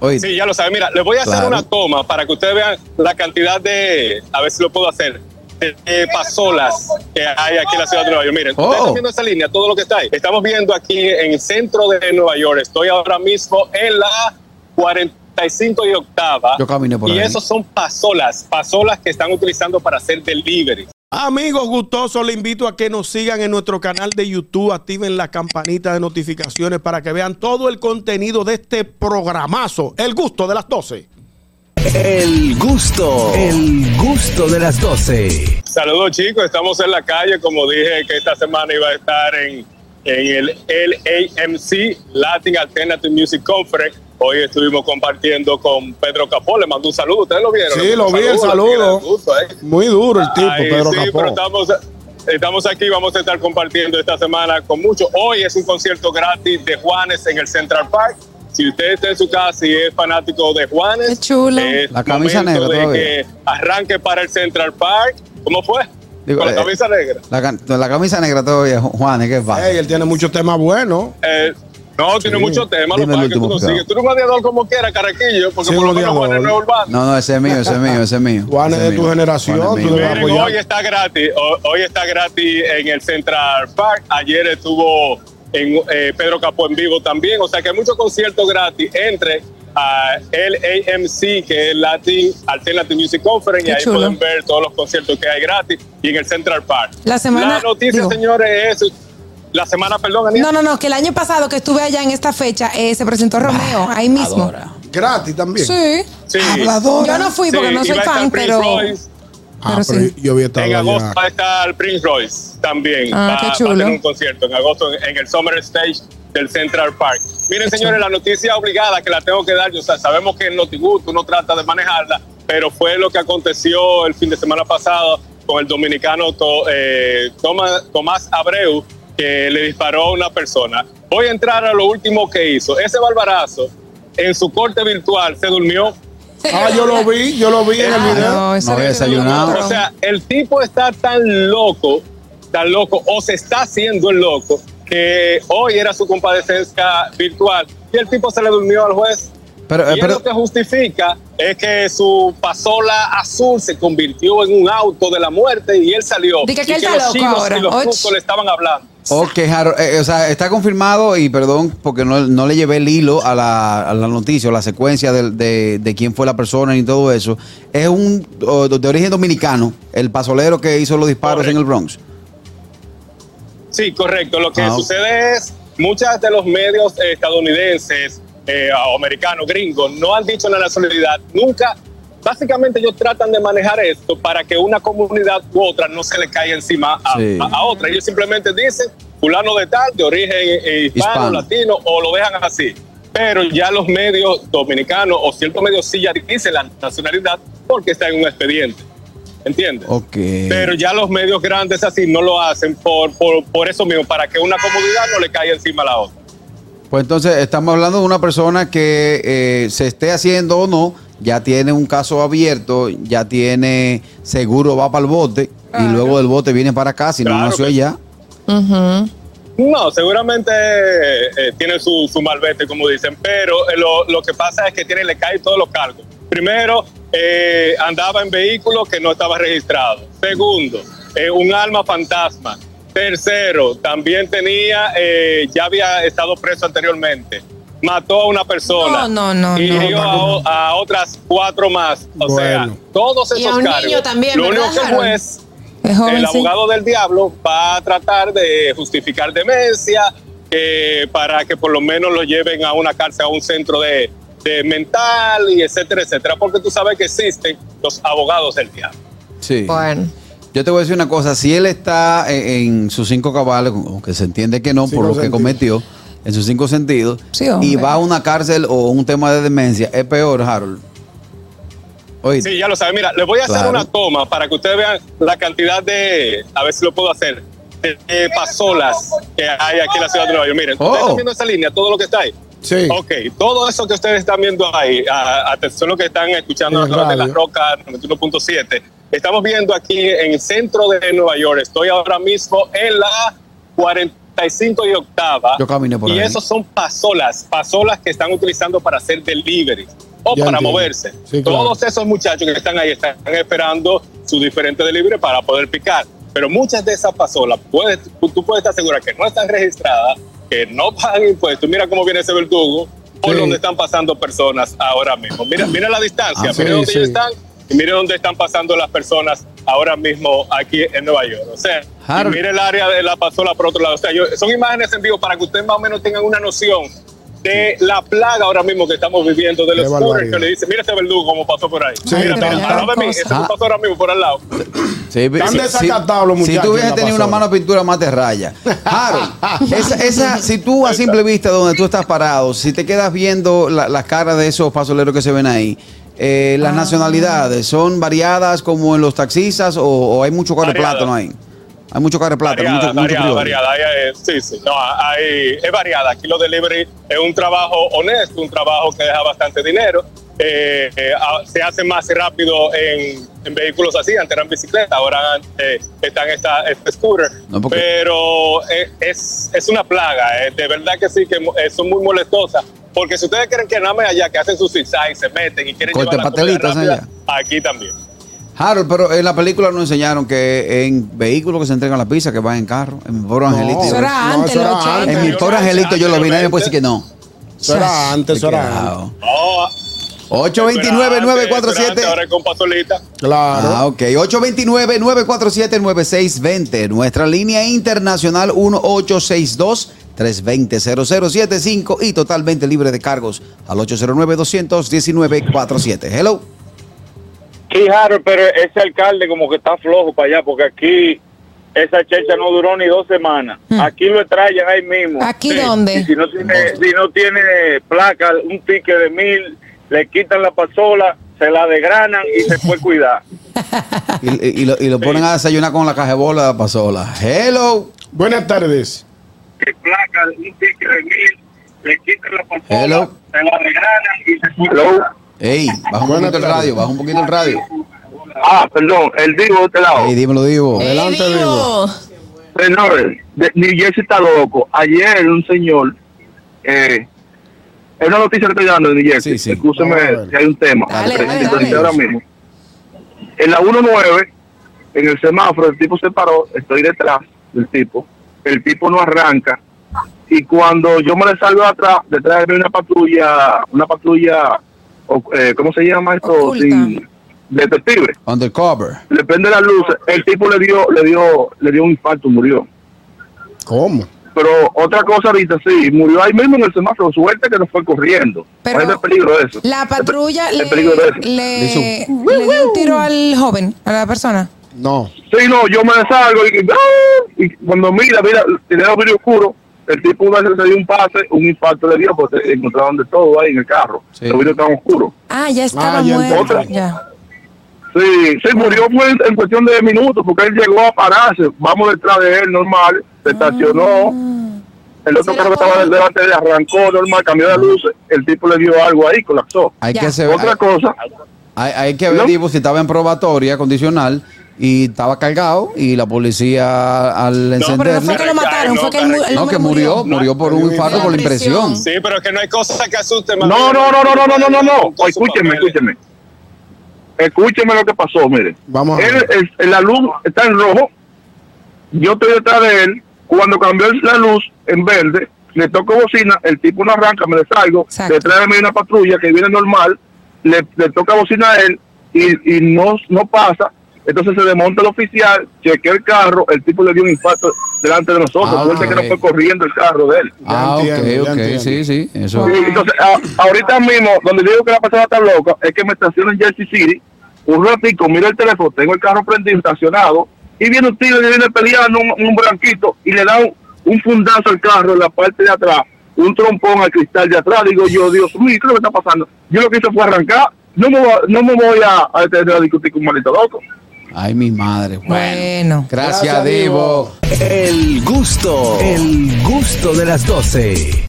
Oye, Sí, ya lo saben. Mira, les voy a hacer una toma para que ustedes vean la cantidad de, a ver si lo puedo hacer, de, de pasolas que hay aquí en la ciudad de Nueva York. Miren, Oh. ustedes están viendo esa línea, todo lo que está ahí. Estamos viendo aquí en el centro de Nueva York. Estoy ahora mismo en la 45 y octava. Yo caminé por y ahí. esos son pasolas, pasolas que están utilizando para hacer delivery. Amigos gustosos, le invito a que nos sigan en nuestro canal de YouTube, activen la campanita de notificaciones para que vean todo el contenido de este programazo, El Gusto de las 12. El gusto, el gusto de las 12. Saludos chicos, estamos en la calle, como dije que esta semana iba a estar en, en el LAMC, Latin Alternative Music Conference. Hoy estuvimos compartiendo con Pedro Capó, le mando un saludo, ¿ustedes lo vieron? Sí, lo vi, el saludo. gusto, ¿eh? Muy duro el tipo, Ay, Pedro sí, Capó. pero estamos, estamos aquí, vamos a estar compartiendo esta semana con mucho. Hoy es un concierto gratis de Juanes en el Central Park. Si usted está en su casa y es fanático de Juanes, Qué chulo. es La camisa negra de todavía. que arranque para el Central Park. ¿Cómo fue? Digo, Con la eh, camisa negra. la, la camisa negra todavía, Juan, ¿qué pasa? Él tiene muchos temas buenos. Eh, no, tiene Sí. muchos temas, lo Dime que pasa el es que tú no sigues. Tú eres un gladiador como quiera, Caraquillo, porque Sí, por lo menos Juan es urbano. No, no, ese es mío, ese es mío, ese es mío. Juan es de tu generación, tú apoyar. hoy está gratis, ho- hoy está gratis en el Central Park. Ayer estuvo en eh, Pedro Capó en vivo también, o sea que hay muchos conciertos gratis entre a LAMC, que es Latin Alternative Music Conference, Qué y ahí chulo. pueden ver todos los conciertos que hay gratis y en el Central Park. La semana- La noticia, digo- señores, es la semana, perdón, Aniel. No, no, no, que el año pasado que estuve allá en esta fecha eh, se presentó Romeo, ahí mismo. Adora. Gratis también. Sí. Sí. Habladora. Yo no fui porque Sí, no soy va fan, pero. Royce. Ah, Pero pero sí. yo había estado En agosto allá. va a estar Prince Royce también. Ah, va, qué va a chulo. tener un concierto en agosto en, en el Summer Stage del Central Park. Miren, señores, la noticia obligada que la tengo que dar. Yo, o sea, sabemos que en Notibus tú no trata de manejarla, pero fue lo que aconteció el fin de semana pasado con el dominicano To- eh, Toma- Tomás Abreu, que le disparó a una persona. Voy a entrar a lo último que hizo. Ese barbarazo en su corte virtual se durmió Ah, yo lo vi, yo lo vi en el Ah, video. no, No había desayunado. o sea, el tipo está tan loco, tan loco, o se está haciendo el loco, que hoy era su compadecencia virtual y el tipo se le durmió al juez. Pero, eh, y pero lo que justifica es que su pasola azul se convirtió en un auto de la muerte y él salió. Dice que y él está los loco chinos ahora. y los le estaban hablando. Ok, Harold, eh, o sea, está confirmado y perdón porque no, no le llevé el hilo a la, a la noticia la secuencia de, de- de quién fue la persona y todo eso. Es un o, de origen dominicano, el pasolero que hizo los disparos Correcto. en el Bronx. Sí, correcto. Lo que Ah, sucede es, muchas de los medios eh, estadounidenses eh, o americanos, gringos, no han dicho la nacionalidad. Nunca, básicamente ellos tratan de manejar esto para que una comunidad u otra no se le caiga encima a, Sí. a- a otra. Ellos simplemente dicen, fulano de tal, de origen eh, hispano, Hispano. latino, o lo dejan así. Pero ya los medios dominicanos o ciertos medios sí ya dicen la nacionalidad porque está en un expediente. ¿Entiendes? Ok. Pero ya los medios grandes así no lo hacen por, por, por eso mismo, para que una comunidad no le caiga encima a la otra. Pues entonces estamos hablando de una persona que eh, se esté haciendo o no, ya tiene un caso abierto, ya tiene seguro, va para el bote y luego del bote viene para acá, si no nació que allá. No, seguramente eh, tiene su, su malvete, como dicen, pero eh, lo, lo que pasa es que tiene, le caen todos los cargos. Primero, eh, andaba en vehículo que no estaba registrado. Segundo, eh, un alma fantasma. Tercero, también tenía, eh, ya había estado preso anteriormente. Mató a una persona. No, no, no, Y no, hirió a, otras cuatro más. O sea, todos esos Y a un cargos. niño también, Lo único ¿verdad, que el juez joven, el sí. abogado del diablo va a tratar de justificar demencia que para que por lo menos lo lleven a una cárcel, a un centro de, de mental y etcétera, etcétera, porque tú sabes que existen los abogados del diablo. Sí. Bueno. Yo te voy a decir una cosa, si él está en, en sus cinco cabales, aunque se entiende que no Cinco por lo que cometió, en sus cinco sentidos, Sí, hombre. y va a una cárcel o un tema de demencia, es peor, Harold. Sí, ya lo saben. Mira, les voy a hacer una toma para que ustedes vean la cantidad de, a ver si lo puedo hacer, de, de pasolas que hay aquí en la ciudad de Nueva York. Miren, Oh. ustedes están viendo esa línea, todo lo que está ahí. Sí. Ok, todo eso que ustedes están viendo ahí, a- atención lo que están escuchando a En través de la radio. Roca 91.7. Estamos viendo aquí en el centro de Nueva York. Estoy ahora mismo en la 95 y octava. Yo caminé por y ahí. esos son pasolas, pasolas que están utilizando para hacer delivery o Ya para entiendo. moverse. Sí, claro. Todos esos muchachos que están ahí están esperando su diferente delivery para poder picar. Pero muchas de esas pasolas, puedes, tú, puedes estar segura que no están registradas, que no pagan impuestos. Mira cómo viene ese verdugo por Sí. donde están pasando personas ahora mismo. Mira, mira la distancia, Ah, mira sí, dónde ellos están y mire dónde están pasando las personas ahora mismo aquí en Nueva York. O sea, mire el área de la pasola por otro lado. O sea, yo- son imágenes en vivo para que ustedes más o menos tengan una noción de la plaga ahora mismo que estamos viviendo, de los que le dicen, mira ese verdugo como pasó por ahí. Sí, mira, mira, mí, ese que pasó ahora mismo por al lado. Sí, Están desacatados los si, muchachos tú la tenido una mano de pintura más de raya. Harold, esa, esa, si tú a simple vista donde tú estás parado, si te quedas viendo la- las caras de esos pasoleros que se ven ahí, eh, Ah. las nacionalidades son variadas como en los taxistas o, o hay mucho Variadas. plátano ahí. Hay mucho plátano, Variada, mucho, mucho variada, criollo. variada. Es- sí, sí. No, hay, es variada. Aquí los delivery es un trabajo honesto, un trabajo que deja bastante dinero. Eh, eh, ah, se hace más rápido en, en vehículos así. Antes eran bicicletas, ahora eh, están esta, este scooter. No, Pero eh, es, es una plaga. eh. De verdad que sí, que eh, son muy molestosas. Porque si ustedes creen que nada más allá, que hacen sus zigzag y se meten y quieren Corte llevar la rápida, aquí también. Harold, pero en la película nos enseñaron que en vehículos que se entregan la pizza, que van en carro, en mi pobre angelito. Eso yo- era No, antes, eso era antes. en mi 80. pobre angelito yo lo vi, nadie me puede decir que no. Eso era antes, eso era antes. Cuidado. No, 829-947. Ahora es con. Claro. Ah, ok. 829-947-9620. Nuestra línea internacional 1862-320-0075 y totalmente libre de cargos al 809-219-47. Hello. Sí, Harold, pero ese alcalde como que está flojo para allá, porque aquí esa checha no duró ni dos semanas. Aquí lo extrayan ahí mismo. ¿Aquí Sí. dónde? Y si no tiene, si no tiene placa, un ticket de mil, le quitan la pasola, se la degranan y se puede cuidar. Y, y- y lo, y lo ponen a desayunar con la caja de bola de la pasola. Hello. Buenas tardes. Que placa, un ticket de mil, le quitan la pasola, Hello. se la degranan y se puede cuidar. Ey, baja un poquito el radio, baja un poquito el radio. Ah, perdón, el digo de este lado. Ey, dímelo, digo. Adelante, ¡Ey, Diego. Señores, de- New Jersey está loco. Ayer un señor, eh, es una noticia que estoy dando de New Jersey. Sí, sí. Escúcheme si hay un tema. Dale, dale. ahora mismo. En la 1-9, en el semáforo, el tipo se paró, estoy detrás del tipo. El tipo no arranca. Y cuando yo me le salgo atrás, detrás de mí una patrulla, una patrulla, o- eh, ¿cómo se llama esto? Sin- detective Undercover. le prende la luz, el tipo le dio, le dio, le dio un infarto, murió. ¿Cómo? Pero otra cosa ahorita sí, murió ahí mismo en el semáforo, suerte que no fue corriendo. Pero ¿Cuál es el peligro de eso? La patrulla El le, peligro de eso. le, hizo- le dio un tiro al joven, a la persona. No. Sí, no, yo me salgo y, y cuando mira, mira, tiene el vidrio oscuro, el tipo una vez se dio un pase, un infarto le dio, porque encontraron de todo ahí en el carro. Sí. Los vidrios estaban oscuros. Ah, ya estaba Ah, ya muerto. entiendo. Ya. Sí, sí, murió fue en, en cuestión de minutos, porque él llegó a pararse, vamos detrás de él, normal, se estacionó, el otro Sí, carro que estaba delante de él arrancó, normal, cambió de luces, el tipo le dio algo ahí, colapsó. Hay Ya. que, se- Otra hay, cosa, hay- hay que ver, ¿No? Divo, si estaba en probatoria condicional y estaba cargado y la policía al Pero no encenderle... fue que lo mataron, No, fue que pero- No, que murió, murió por un infarto por la impresión. Sí, pero es que no hay cosa que asuste no, más. no, no, no, no, no, no, no, no, escúcheme, escúcheme. Escúcheme lo que pasó, mire. Vamos a Él, ver. el- la luz está en rojo, yo estoy detrás de él, cuando cambió la luz en verde, le toco bocina, el tipo no arranca, me le salgo, Exacto. detrás de mí una patrulla que viene normal, le, le toca bocina a él y, y no, no pasa, entonces se desmonta el oficial, chequea el carro, el tipo le dio un infarto delante de nosotros, Ah, suerte ok. que no fue corriendo el carro de él. Ah, ok, entiendo, ok, entiendo. sí, sí, eso. Sí, entonces, a- ahorita mismo, donde digo que la persona está loca, es que me estaciono en Jersey City, un ratico, miro el teléfono, tengo el carro prendido, estacionado, y viene un tío y viene peleando un, un branquito y le da un, un fundazo al carro en la parte de atrás, un trompón al cristal de atrás. Digo yo, Dios mío, ¿qué es lo que está pasando? Yo lo que hice fue arrancar, no me, voy- no me voy a, a a discutir con un maldito loco. Ay, mi madre. Bueno. Bueno. Gracias, Gracias, Divo. El gusto, el gusto de las 12.